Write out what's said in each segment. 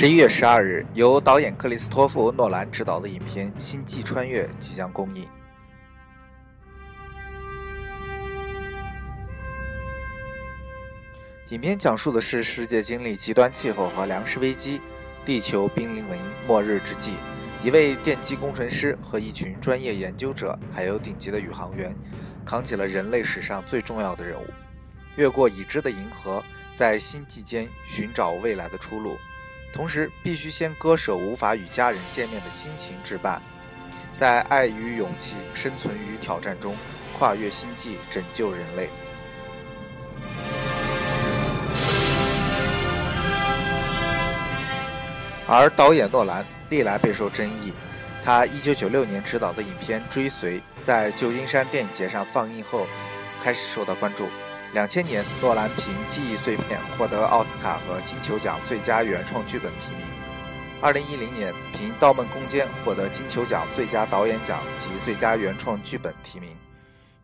十一月十二日，由导演克里斯托弗·诺兰执导的影片《星际穿越》即将公映。影片讲述的是世界经历极端气候和粮食危机，地球濒临末日之际，一位电机工程师和一群专业研究者，还有顶级的宇航员，扛起了人类史上最重要的任务，越过已知的银河，在星际间寻找未来的出路。同时，必须先割舍无法与家人见面的亲情置办，在爱与勇气、生存与挑战中跨越星际，拯救人类。而导演诺兰历来备受争议，他1996年执导的影片《追随》在旧金山电影节上放映后，开始受到关注。两千年，诺兰凭《记忆碎片》获得奥斯卡和金球奖最佳原创剧本提名。二零一零年，凭《盗梦空间》获得金球奖最佳导演奖及最佳原创剧本提名。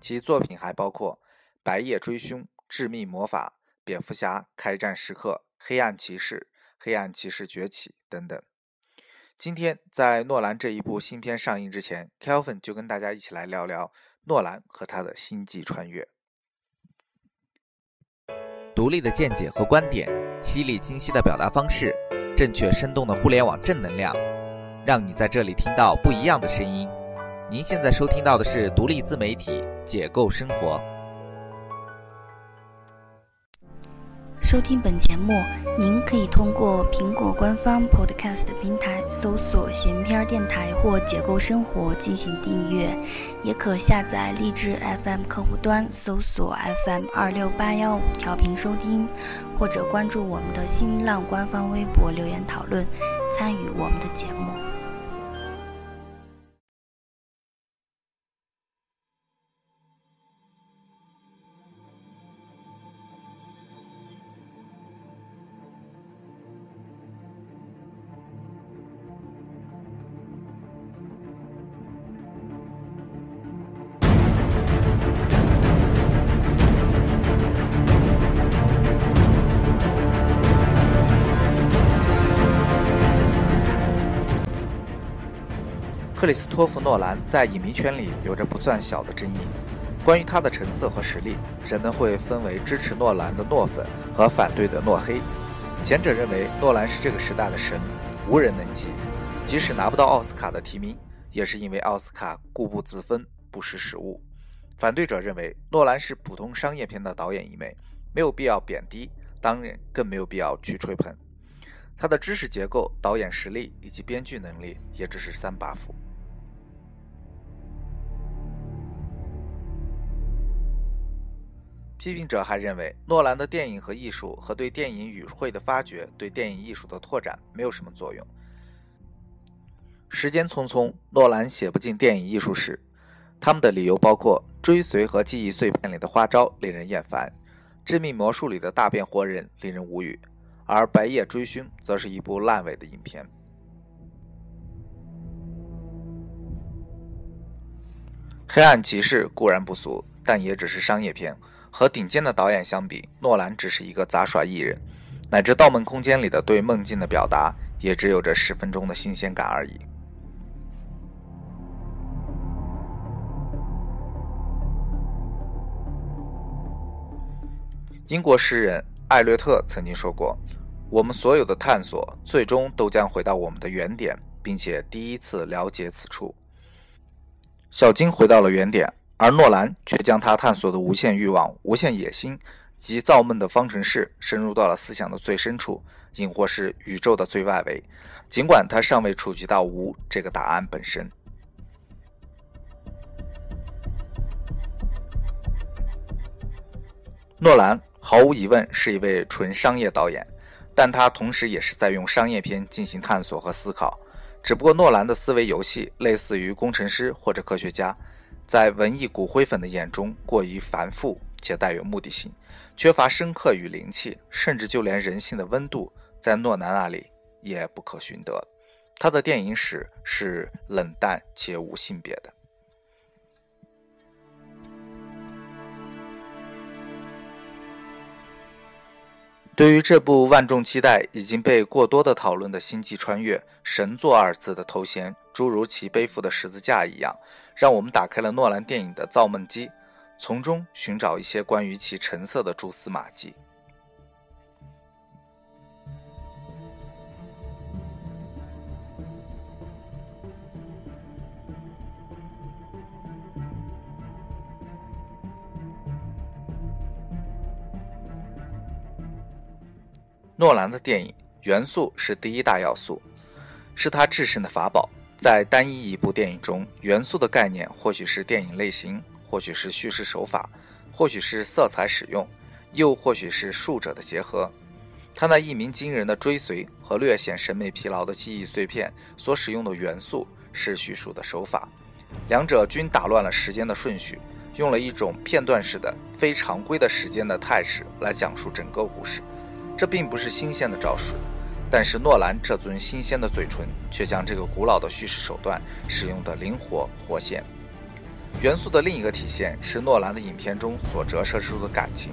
其作品还包括《白夜追凶》《致命魔法》《蝙蝠侠：开战时刻》《黑暗骑士》《黑暗骑士崛起》等等。今天，在诺兰这一部新片上映之前，Kelvin 就跟大家一起来聊聊诺兰和他的星际穿越。独立的见解和观点，犀利清晰的表达方式，正确生动的互联网正能量，让你在这里听到不一样的声音。您现在收听到的是独立自媒体解构生活。收听本节目，您可以通过苹果官方 Podcast 平台搜索“闲篇电台”或“解构生活”进行订阅，也可下载荔枝 FM 客户端搜索 FM 二六八幺五调频收听，或者关注我们的新浪官方微博留言讨论，参与我们的节目。克里斯托弗·诺兰在影迷圈里有着不算小的争议。关于他的成色和实力，人们会分为支持诺兰的诺粉和反对的诺黑。前者认为诺兰是这个时代的神，无人能及，即使拿不到奥斯卡的提名，也是因为奥斯卡固步自封、不识时务。反对者认为诺兰是普通商业片的导演一枚，没有必要贬低，当然更没有必要去吹捧。他的知识结构、导演实力以及编剧能力也只是三把斧。批评者还认为，诺兰的电影和艺术和对电影语汇的发掘，对电影艺术的拓展没有什么作用。时间匆匆，诺兰写不进电影艺术史。他们的理由包括：《追随》和《记忆碎片》里的花招令人厌烦，《致命魔术》里的大变活人令人无语，而《白夜追凶》则是一部烂尾的影片。《黑暗骑士》固然不俗，但也只是商业片。和顶尖的导演相比，诺兰只是一个杂耍艺人，乃至《盗梦空间》里的对梦境的表达，也只有这十分钟的新鲜感而已。英国诗人艾略特曾经说过：“我们所有的探索，最终都将回到我们的原点，并且第一次了解此处。”小金回到了原点。而诺兰却将他探索的无限欲望、无限野心及造梦的方程式深入到了思想的最深处，亦或是宇宙的最外围，尽管他尚未触及到无这个答案本身。诺兰毫无疑问是一位纯商业导演，但他同时也是在用商业片进行探索和思考。只不过诺兰的思维游戏类似于工程师或者科学家。在文艺骨灰粉的眼中，过于繁复且带有目的性，缺乏深刻与灵气，甚至就连人性的温度，在诺南那里也不可寻得。他的电影史是冷淡且无性别的。对于这部万众期待、已经被过多的讨论的《星际穿越》，神作二字的头衔，诸如其背负的十字架一样，让我们打开了诺兰电影的造梦机，从中寻找一些关于其成色的蛛丝马迹。诺兰的电影元素是第一大要素，是他制胜的法宝。在单一一部电影中，元素的概念或许是电影类型，或许是叙事手法，或许是色彩使用，又或许是数者的结合。他那一鸣惊人的追随和略显审美疲劳的记忆碎片所使用的元素是叙述的手法，两者均打乱了时间的顺序，用了一种片段式的、非常规的时间的态势来讲述整个故事。这并不是新鲜的招式，但是诺兰这尊新鲜的嘴唇却将这个古老的叙事手段使用的灵活活现。元素的另一个体现是诺兰的影片中所折射出的感情，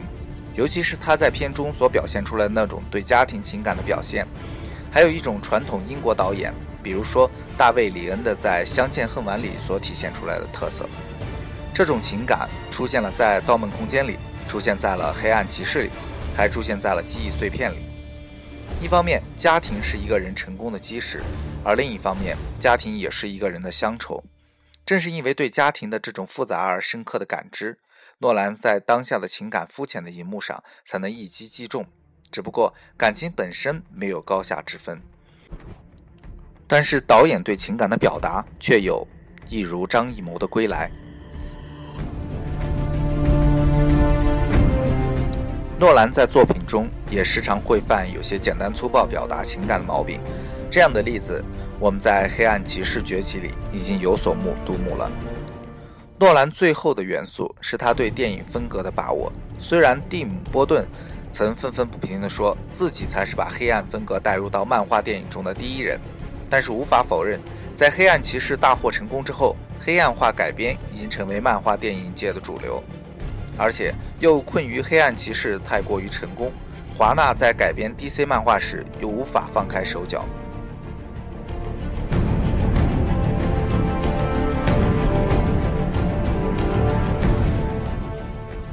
尤其是他在片中所表现出来的那种对家庭情感的表现，还有一种传统英国导演，比如说大卫·里恩的在《相见恨晚》里所体现出来的特色。这种情感出现了在《盗梦空间》里，出现在了《黑暗骑士》里。还出现在了记忆碎片里。一方面，家庭是一个人成功的基石；而另一方面，家庭也是一个人的乡愁。正是因为对家庭的这种复杂而深刻的感知，诺兰在当下的情感肤浅的荧幕上才能一击击中。只不过，感情本身没有高下之分，但是导演对情感的表达却有，一如张艺谋的《归来》。诺兰在作品中也时常会犯有些简单粗暴表达情感的毛病，这样的例子我们在《黑暗骑士崛起》里已经有所目睹目了。诺兰最后的元素是他对电影风格的把握。虽然蒂姆·波顿曾愤愤不平地说自己才是把黑暗风格带入到漫画电影中的第一人，但是无法否认，在《黑暗骑士》大获成功之后，黑暗化改编已经成为漫画电影界的主流。而且又困于黑暗骑士太过于成功，华纳在改编 DC 漫画时又无法放开手脚。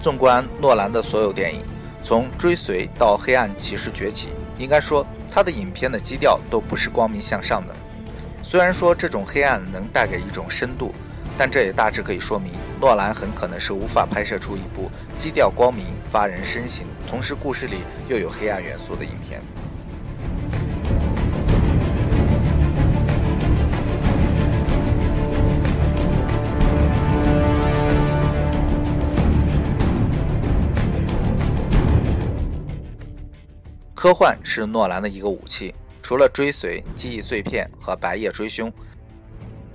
纵观诺兰的所有电影，从《追随》到《黑暗骑士崛起》，应该说他的影片的基调都不是光明向上的。虽然说这种黑暗能带给一种深度。但这也大致可以说明，诺兰很可能是无法拍摄出一部基调光明、发人深省，同时故事里又有黑暗元素的影片。科幻是诺兰的一个武器，除了追随、记忆碎片和白夜追凶。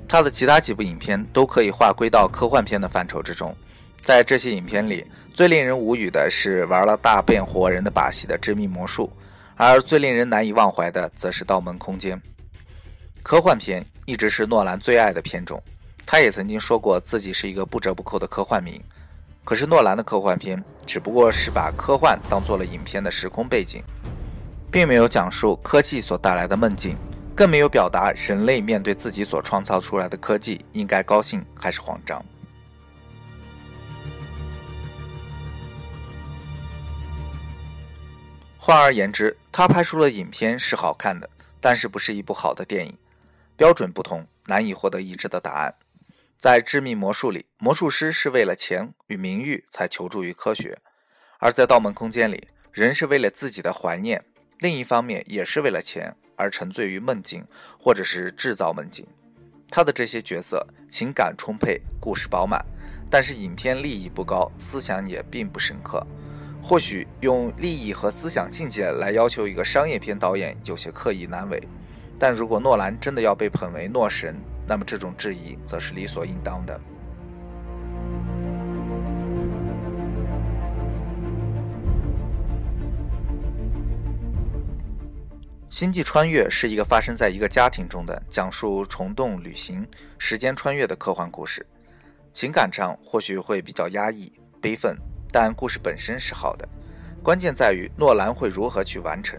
他的其他几部影片都可以划归到科幻片的范畴之中。在这些影片里，最令人无语的是玩了大变活人的把戏的《致命魔术》，而最令人难以忘怀的则是《盗梦空间》。科幻片一直是诺兰最爱的片种，他也曾经说过自己是一个不折不扣的科幻迷。可是诺兰的科幻片只不过是把科幻当做了影片的时空背景，并没有讲述科技所带来的梦境。更没有表达人类面对自己所创造出来的科技应该高兴还是慌张。换而言之，他拍出了影片是好看的，但是不是一部好的电影。标准不同，难以获得一致的答案。在《致命魔术》里，魔术师是为了钱与名誉才求助于科学；而在《盗梦空间》里，人是为了自己的怀念。另一方面，也是为了钱而沉醉于梦境，或者是制造梦境。他的这些角色情感充沛，故事饱满，但是影片利益不高，思想也并不深刻。或许用利益和思想境界来要求一个商业片导演有些刻意难为。但如果诺兰真的要被捧为诺神，那么这种质疑则是理所应当的。星际穿越是一个发生在一个家庭中的讲述虫洞旅行、时间穿越的科幻故事，情感上或许会比较压抑、悲愤，但故事本身是好的。关键在于诺兰会如何去完成。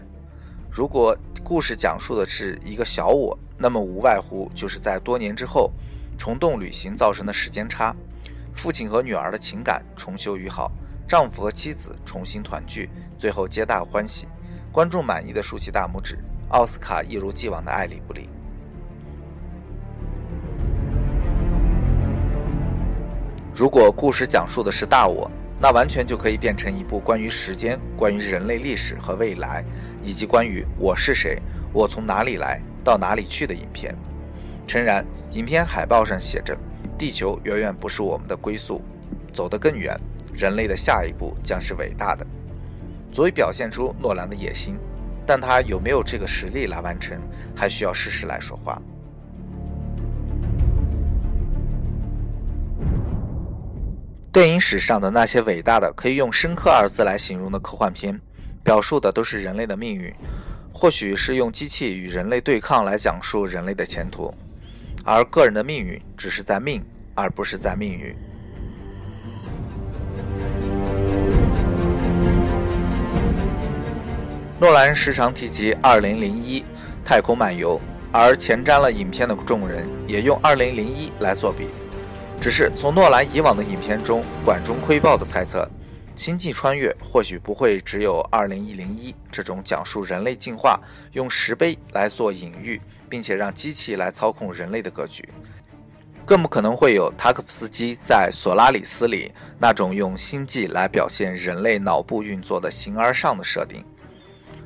如果故事讲述的是一个小我，那么无外乎就是在多年之后虫洞旅行造成的时间差，父亲和女儿的情感重修于好，丈夫和妻子重新团聚，最后皆大欢喜，观众满意的竖起大拇指，奥斯卡一如既往的爱理不理。如果故事讲述的是大我，那完全就可以变成一部关于时间、关于人类历史和未来，以及关于我是谁、我从哪里来到哪里去的影片。诚然，影片海报上写着“地球远远不是我们的归宿，走得更远，人类的下一步将是伟大的”，足以表现出诺兰的野心。但他有没有这个实力来完成，还需要事实来说话。电影史上的那些伟大的、可以用深刻二字来形容的科幻片，表述的都是人类的命运，或许是用机器与人类对抗来讲述人类的前途，而个人的命运只是在命，而不是在命运。诺兰时常提及《二零零一太空漫游》，而前瞻了影片的众人也用《二零零一》来作比。只是从诺兰以往的影片中管中窥豹的猜测，《星际穿越》或许不会只有《二零一零一》这种讲述人类进化、用石碑来做隐喻，并且让机器来操控人类的格局，更不可能会有塔可夫斯基在《索拉里斯》里那种用星际来表现人类脑部运作的形而上的设定。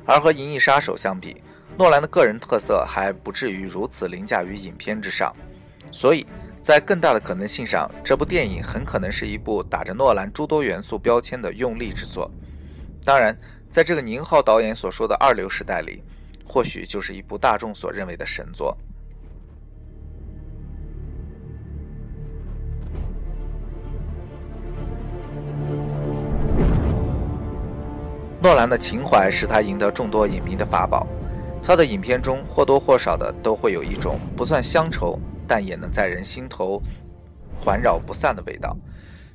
而和《银翼杀手》相比，诺兰的个人特色还不至于如此凌驾于影片之上，所以。在更大的可能性上，这部电影很可能是一部打着诺兰诸多元素标签的用力之作。当然，在这个宁浩导演所说的二流时代里，或许就是一部大众所认为的神作。诺兰的情怀是他赢得众多影迷的法宝，他的影片中或多或少的都会有一种不算乡愁。但也能在人心头环绕不散的味道，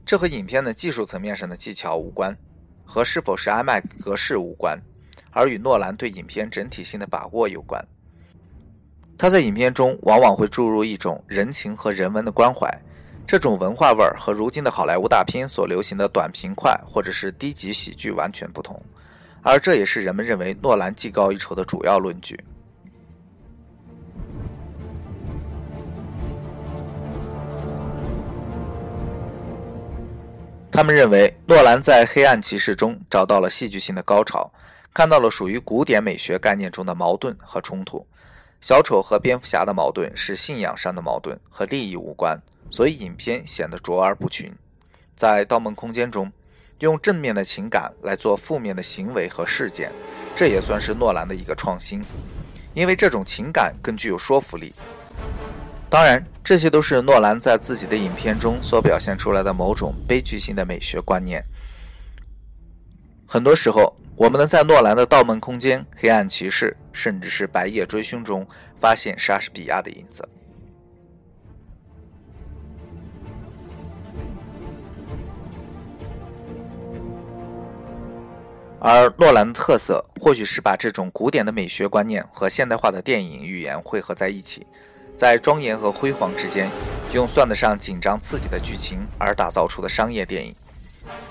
这和影片的技术层面上的技巧无关，和是否是 IMAX 格式无关，而与诺兰对影片整体性的把握有关。他在影片中往往会注入一种人情和人文的关怀，这种文化味儿和如今的好莱坞大片所流行的短平快或者是低级喜剧完全不同，而这也是人们认为诺兰技高一筹的主要论据。他们认为，诺兰在《黑暗骑士》中找到了戏剧性的高潮，看到了属于古典美学概念中的矛盾和冲突。小丑和蝙蝠侠的矛盾是信仰上的矛盾，和利益无关，所以影片显得卓而不群。在《盗梦空间》中，用正面的情感来做负面的行为和事件，这也算是诺兰的一个创新，因为这种情感更具有说服力。当然，这些都是诺兰在自己的影片中所表现出来的某种悲剧性的美学观念。很多时候，我们能在诺兰的《盗梦空间》《黑暗骑士》甚至是《白夜追凶》中发现莎士比亚的影子。而诺兰的特色，或许是把这种古典的美学观念和现代化的电影语言汇合在一起。在庄严和辉煌之间，用算得上紧张刺激的剧情而打造出的商业电影。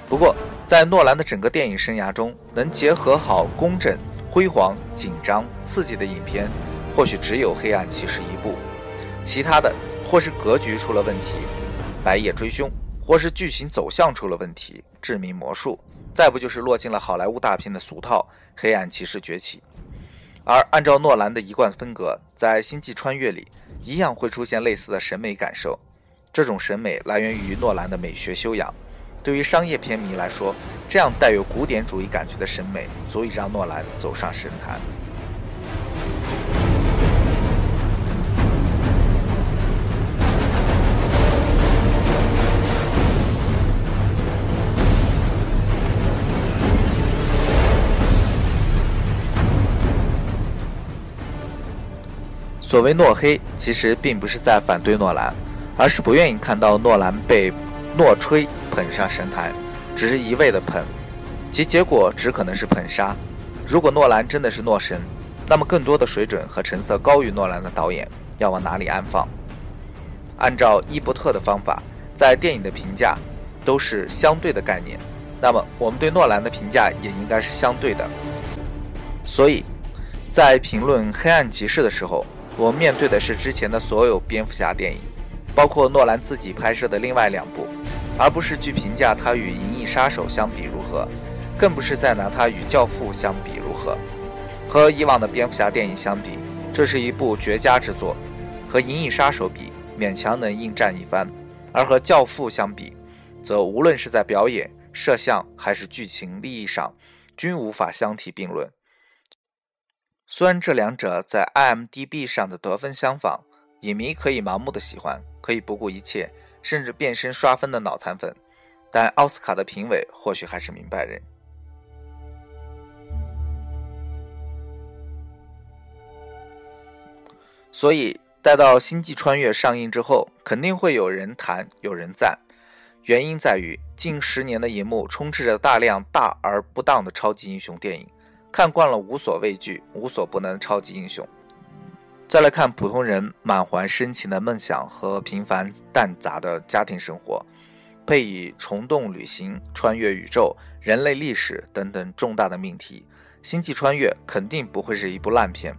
不过，在诺兰的整个电影生涯中，能结合好工整、辉煌、紧张、刺激的影片，或许只有《黑暗骑士》一部。其他的，或是格局出了问题，《白夜追凶》，或是剧情走向出了问题，《致命魔术》，再不就是落进了好莱坞大片的俗套，《黑暗骑士崛起》。而按照诺兰的一贯风格，在《星际穿越》里。一样会出现类似的审美感受，这种审美来源于诺兰的美学修养。对于商业片迷来说，这样带有古典主义感觉的审美，足以让诺兰走上神坛。所谓诺黑，其实并不是在反对诺兰，而是不愿意看到诺兰被诺吹捧上神坛，只是一味的捧，其结果只可能是捧杀。如果诺兰真的是诺神，那么更多的水准和成色高于诺兰的导演要往哪里安放？按照伊伯特的方法，在电影的评价都是相对的概念，那么我们对诺兰的评价也应该是相对的。所以，在评论《黑暗骑士》的时候，我面对的是之前的所有蝙蝠侠电影，包括诺兰自己拍摄的另外两部，而不是去评价他与《银翼杀手》相比如何，更不是在拿他与《教父》相比如何。和以往的蝙蝠侠电影相比，这是一部绝佳之作；和《银翼杀手》比，勉强能应战一番，而和《教父》相比，则无论是在表演、摄像还是剧情利益上，均无法相提并论。虽然这两者在 IMDB 上的得分相仿，影迷可以盲目的喜欢，可以不顾一切，甚至变身刷分的脑残粉，但奥斯卡的评委或许还是明白人。所以。待到《星际穿越》上映之后，肯定会有人谈，有人赞。原因在于近十年的荧幕充斥着大量大而不当的超级英雄电影，看惯了无所畏惧、无所不能的超级英雄，再来看普通人满怀深情的梦想和平凡淡杂的家庭生活，配以虫洞旅行、穿越宇宙、人类历史等等重大的命题，《星际穿越》肯定不会是一部烂片。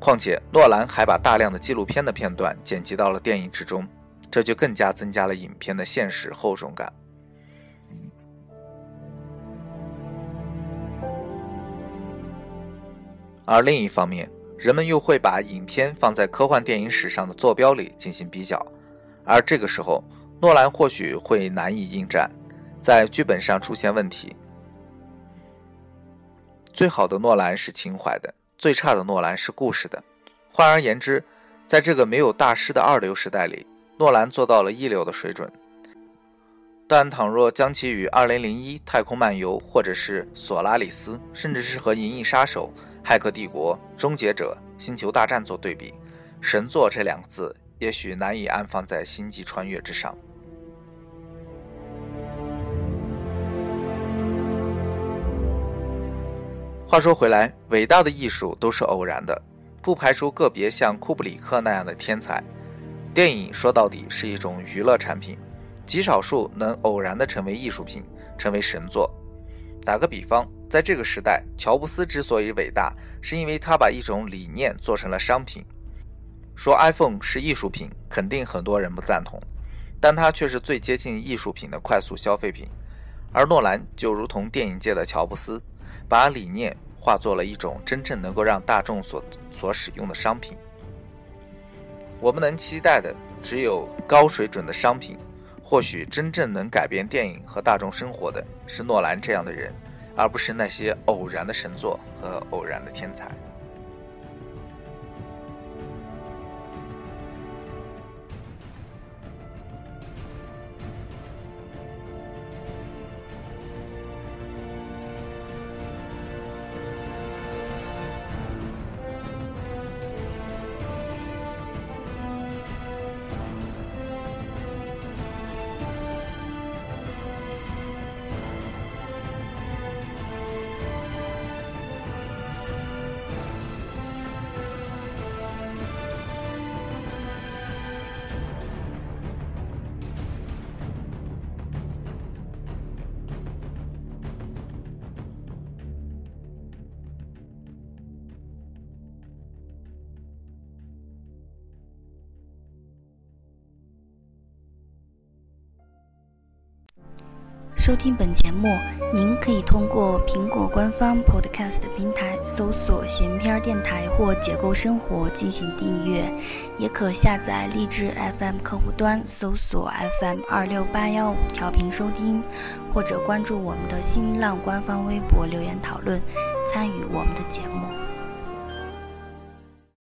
况且，诺兰还把大量的纪录片的片段剪辑到了电影之中，这就更加增加了影片的现实厚重感。而另一方面，人们又会把影片放在科幻电影史上的坐标里进行比较，而这个时候，诺兰或许会难以应战，在剧本上出现问题。最好的诺兰是情怀的。最差的诺兰是故事的。换而言之，在这个没有大师的二流时代里，诺兰做到了一流的水准。但倘若将其与《二零零一太空漫游》或者是《索拉里斯》，甚至是和《银翼杀手》《骇客帝国》《终结者》《星球大战》做对比，神作这两个字也许难以安放在《星际穿越》之上。话说回来，伟大的艺术都是偶然的，不排除个别像库布里克那样的天才。电影说到底是一种娱乐产品，极少数能偶然的成为艺术品，成为神作。打个比方，在这个时代，乔布斯之所以伟大，是因为他把一种理念做成了商品。说 iPhone 是艺术品，肯定很多人不赞同，但它却是最接近艺术品的快速消费品。而诺兰就如同电影界的乔布斯，把理念。化作了一种真正能够让大众所所使用的商品。我们能期待的只有高水准的商品。或许真正能改变电影和大众生活的是诺兰这样的人，而不是那些偶然的神作和偶然的天才。收听本节目，您可以通过苹果官方 Podcast 平台搜索“闲篇电台”或“解构生活”进行订阅，也可下载荔枝 FM 客户端搜索 FM 二六八幺五调频收听，或者关注我们的新浪官方微博留言讨论，参与我们的节目。